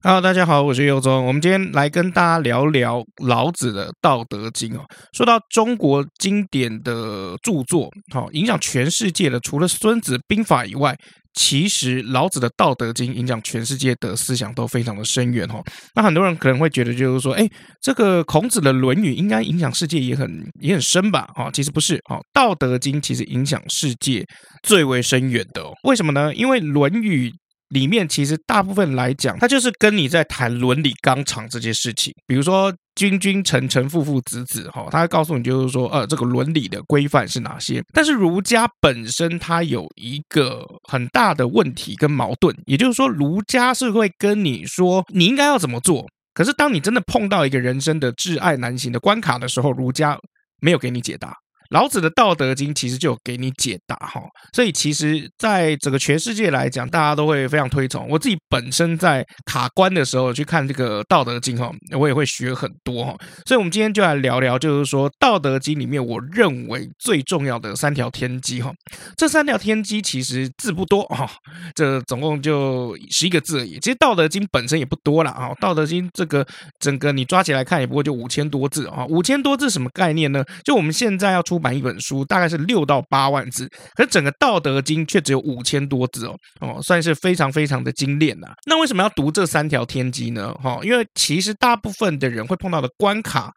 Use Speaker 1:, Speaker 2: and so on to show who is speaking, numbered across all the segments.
Speaker 1: Hello，大家好，我是佑宗。我们今天来跟大家聊聊老子的《道德经》哦。说到中国经典的著作，好影响全世界的，除了《孙子兵法》以外，其实老子的《道德经》影响全世界的思想都非常的深远哦。那很多人可能会觉得，就是说，哎，这个孔子的《论语》应该影响世界也很也很深吧？哦，其实不是哦，《道德经》其实影响世界最为深远的。为什么呢？因为《论语》。里面其实大部分来讲，它就是跟你在谈伦理纲常这件事情。比如说“君君臣臣父父子子”哈，他会告诉你就是说，呃，这个伦理的规范是哪些。但是儒家本身它有一个很大的问题跟矛盾，也就是说，儒家是会跟你说你应该要怎么做。可是当你真的碰到一个人生的挚爱难行的关卡的时候，儒家没有给你解答。老子的《道德经》其实就给你解答哈，所以其实在整个全世界来讲，大家都会非常推崇。我自己本身在卡关的时候去看这个《道德经》哈，我也会学很多哈。所以，我们今天就来聊聊，就是说《道德经》里面我认为最重要的三条天机哈。这三条天机其实字不多哈，这总共就十一个字而已。其实《道德经》本身也不多了啊，《道德经》这个整个你抓起来看，也不过就五千多字啊。五千多字什么概念呢？就我们现在要出。版一本书大概是六到八万字，可是整个《道德经》却只有五千多字哦哦，算是非常非常的精炼呐。那为什么要读这三条天机呢？哈，因为其实大部分的人会碰到的关卡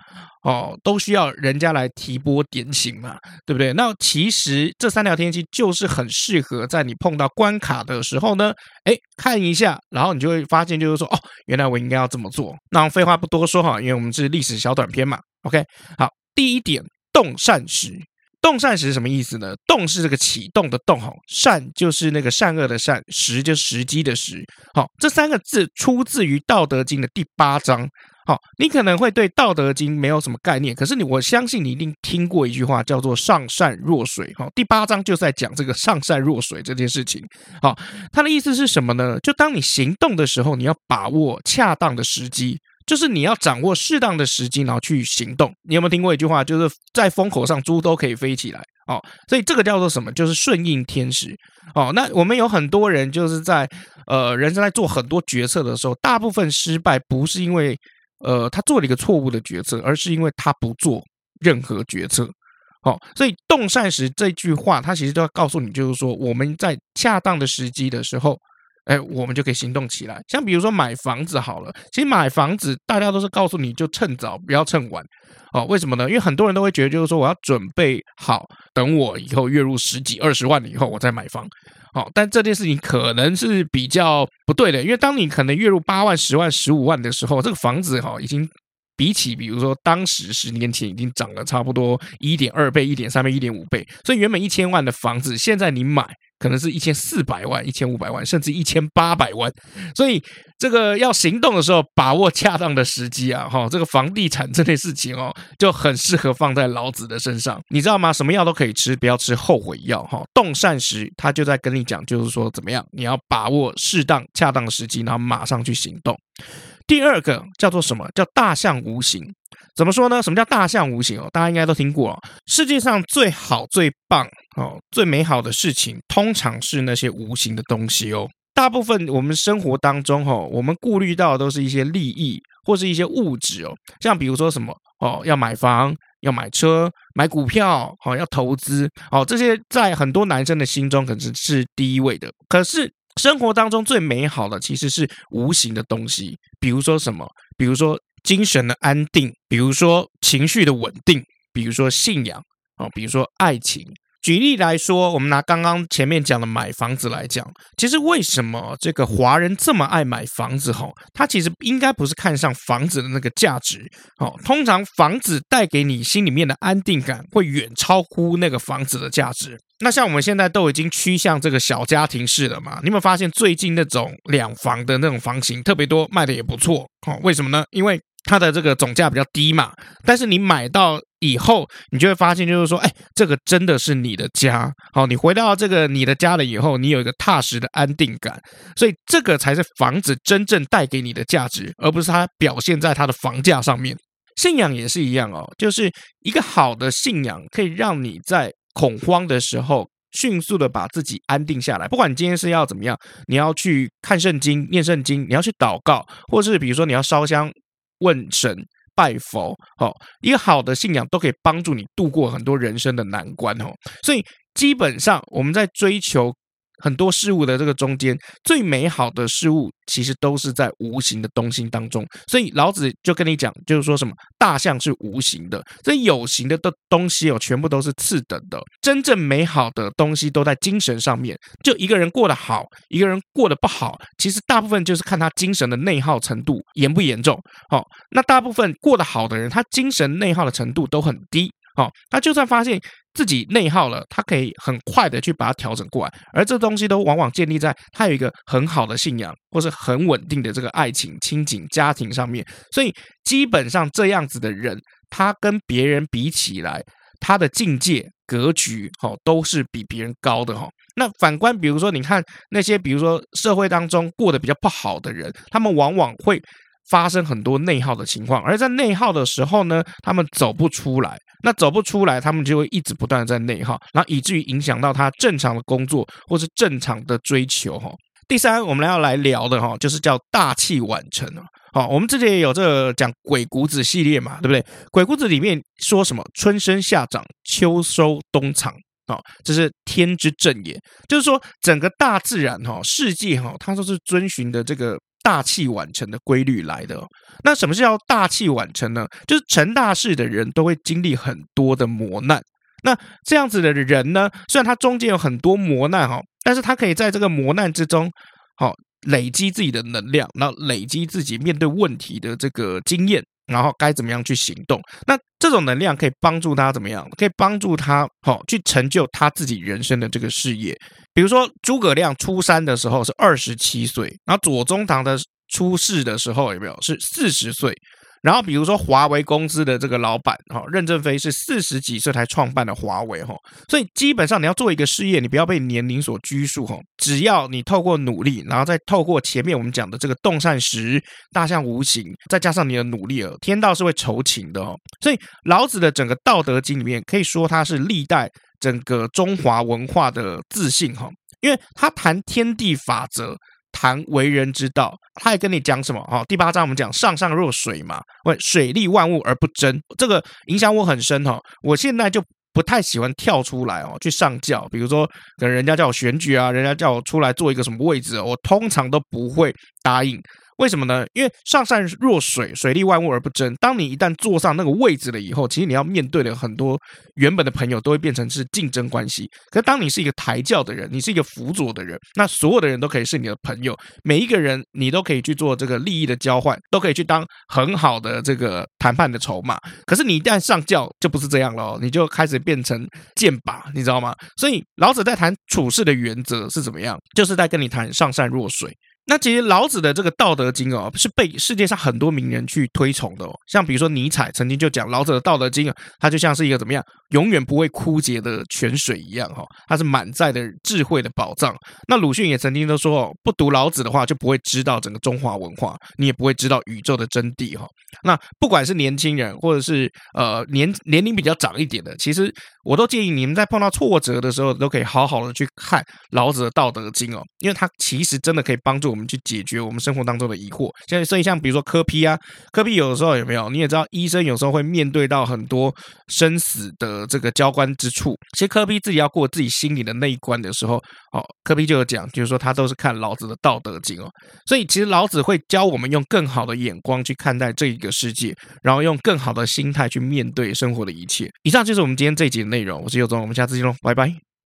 Speaker 1: 哦，都需要人家来提拨点醒嘛，对不对？那其实这三条天机就是很适合在你碰到关卡的时候呢，哎，看一下，然后你就会发现，就是说哦，原来我应该要这么做。那废话不多说哈，因为我们是历史小短片嘛。OK，好，第一点。动善时，动善时是什么意思呢？动是这个启动的动，哈，善就是那个善恶的善，时就时机的时，好，这三个字出自于《道德经》的第八章。好，你可能会对《道德经》没有什么概念，可是你我相信你一定听过一句话，叫做“上善若水”。哈，第八章就在讲这个“上善若水”这件事情。好，它的意思是什么呢？就当你行动的时候，你要把握恰当的时机。就是你要掌握适当的时机，然后去行动。你有没有听过一句话，就是在风口上猪都可以飞起来哦？所以这个叫做什么？就是顺应天时哦。那我们有很多人就是在呃人生在做很多决策的时候，大部分失败不是因为呃他做了一个错误的决策，而是因为他不做任何决策。哦，所以动善时这句话，它其实都要告诉你，就是说我们在恰当的时机的时候。哎，我们就可以行动起来。像比如说买房子好了，其实买房子大家都是告诉你就趁早，不要趁晚。哦，为什么呢？因为很多人都会觉得，就是说我要准备好，等我以后月入十几二十万了以后，我再买房。哦，但这件事情可能是比较不对的，因为当你可能月入八万、十万、十五万的时候，这个房子哈已经比起比如说当时十年前已经涨了差不多一点二倍、一点三倍、一点五倍。所以原本一千万的房子，现在你买。可能是一千四百万、一千五百万，甚至一千八百万，所以这个要行动的时候，把握恰当的时机啊，哈，这个房地产这类事情哦，就很适合放在老子的身上，你知道吗？什么药都可以吃，不要吃后悔药，哈。动善时，他就在跟你讲，就是说怎么样，你要把握适当、恰当的时机，然后马上去行动。第二个叫做什么？叫大象无形。怎么说呢？什么叫大象无形哦？大家应该都听过。世界上最好、最棒哦、最美好的事情，通常是那些无形的东西哦。大部分我们生活当中哈，我们顾虑到的都是一些利益或是一些物质哦。像比如说什么哦，要买房、要买车、买股票哦，要投资哦，这些在很多男生的心中可能是第一位的。可是生活当中最美好的其实是无形的东西，比如说什么？比如说。精神的安定，比如说情绪的稳定，比如说信仰啊，比如说爱情。举例来说，我们拿刚刚前面讲的买房子来讲，其实为什么这个华人这么爱买房子？哈，他其实应该不是看上房子的那个价值。哦，通常房子带给你心里面的安定感，会远超乎那个房子的价值。那像我们现在都已经趋向这个小家庭式了嘛？你有没有发现最近那种两房的那种房型特别多，卖的也不错？哦，为什么呢？因为它的这个总价比较低嘛，但是你买到以后，你就会发现，就是说，哎，这个真的是你的家。好，你回到这个你的家了以后，你有一个踏实的安定感，所以这个才是房子真正带给你的价值，而不是它表现在它的房价上面。信仰也是一样哦，就是一个好的信仰可以让你在恐慌的时候迅速的把自己安定下来。不管你今天是要怎么样，你要去看圣经、念圣经，你要去祷告，或是比如说你要烧香问神、拜佛，哦，一个好的信仰都可以帮助你度过很多人生的难关哦。所以基本上我们在追求。很多事物的这个中间，最美好的事物其实都是在无形的东西当中。所以老子就跟你讲，就是说什么大象是无形的，这有形的的东西哦，全部都是次等的。真正美好的东西都在精神上面。就一个人过得好，一个人过得不好，其实大部分就是看他精神的内耗程度严不严重。好，那大部分过得好的人，他精神内耗的程度都很低。好，他就算发现。自己内耗了，他可以很快的去把它调整过来，而这东西都往往建立在他有一个很好的信仰，或是很稳定的这个爱情、亲情、家庭上面。所以基本上这样子的人，他跟别人比起来，他的境界、格局，哈，都是比别人高的哈。那反观，比如说你看那些，比如说社会当中过得比较不好的人，他们往往会。发生很多内耗的情况，而在内耗的时候呢，他们走不出来。那走不出来，他们就会一直不断的在内耗，然后以至于影响到他正常的工作或是正常的追求。哈，第三，我们要来聊的哈，就是叫大器晚成。好，我们之前也有这个讲鬼谷子系列嘛，对不对？鬼谷子里面说什么？春生夏长，秋收冬藏。啊，这是天之正也，就是说整个大自然哈，世界哈，它都是遵循的这个。大器晚成的规律来的。那什么是叫大器晚成呢？就是成大事的人都会经历很多的磨难。那这样子的人呢，虽然他中间有很多磨难哈，但是他可以在这个磨难之中，好累积自己的能量，然后累积自己面对问题的这个经验。然后该怎么样去行动？那这种能量可以帮助他怎么样？可以帮助他好、哦、去成就他自己人生的这个事业。比如说诸葛亮出山的时候是二十七岁，然后左宗棠的出世的时候有没有是四十岁？然后比如说华为公司的这个老板哈任正非是四十几岁才创办的华为哈，所以基本上你要做一个事业，你不要被年龄所拘束哈，只要你透过努力，然后再透过前面我们讲的这个动善时大象无形，再加上你的努力，天道是会酬勤的哦。所以老子的整个《道德经》里面可以说它是历代整个中华文化的自信哈，因为他谈天地法则。谈为人之道，他也跟你讲什么？哈，第八章我们讲上上若水嘛，问水利万物而不争，这个影响我很深哈。我现在就不太喜欢跳出来哦，去上教，比如说可能人家叫我选举啊，人家叫我出来做一个什么位置，我通常都不会答应。为什么呢？因为上善若水，水利万物而不争。当你一旦坐上那个位置了以后，其实你要面对的很多原本的朋友都会变成是竞争关系。可是当你是一个抬轿的人，你是一个辅佐的人，那所有的人都可以是你的朋友。每一个人你都可以去做这个利益的交换，都可以去当很好的这个谈判的筹码。可是你一旦上轿，就不是这样了，你就开始变成箭靶，你知道吗？所以老子在谈处事的原则是怎么样？就是在跟你谈上善若水。那其实老子的这个《道德经》哦，是被世界上很多名人去推崇的哦。像比如说尼采曾经就讲，老子的《道德经》啊，它就像是一个怎么样，永远不会枯竭的泉水一样哈，它是满载的智慧的宝藏。那鲁迅也曾经都说哦，不读老子的话，就不会知道整个中华文化，你也不会知道宇宙的真谛哈。那不管是年轻人，或者是呃年年龄比较长一点的，其实我都建议你们在碰到挫折的时候，都可以好好的去看老子的《道德经》哦，因为它其实真的可以帮助我们。去解决我们生活当中的疑惑，像所以像比如说柯 P 啊，柯 P 有的时候有没有？你也知道，医生有时候会面对到很多生死的这个交关之处。其实柯 P 自己要过自己心里的那一关的时候，哦，柯 P 就有讲，就是说他都是看老子的《道德经》哦。所以其实老子会教我们用更好的眼光去看待这个世界，然后用更好的心态去面对生活的一切。以上就是我们今天这一集的内容。我是尤总，我们下次见喽，拜拜。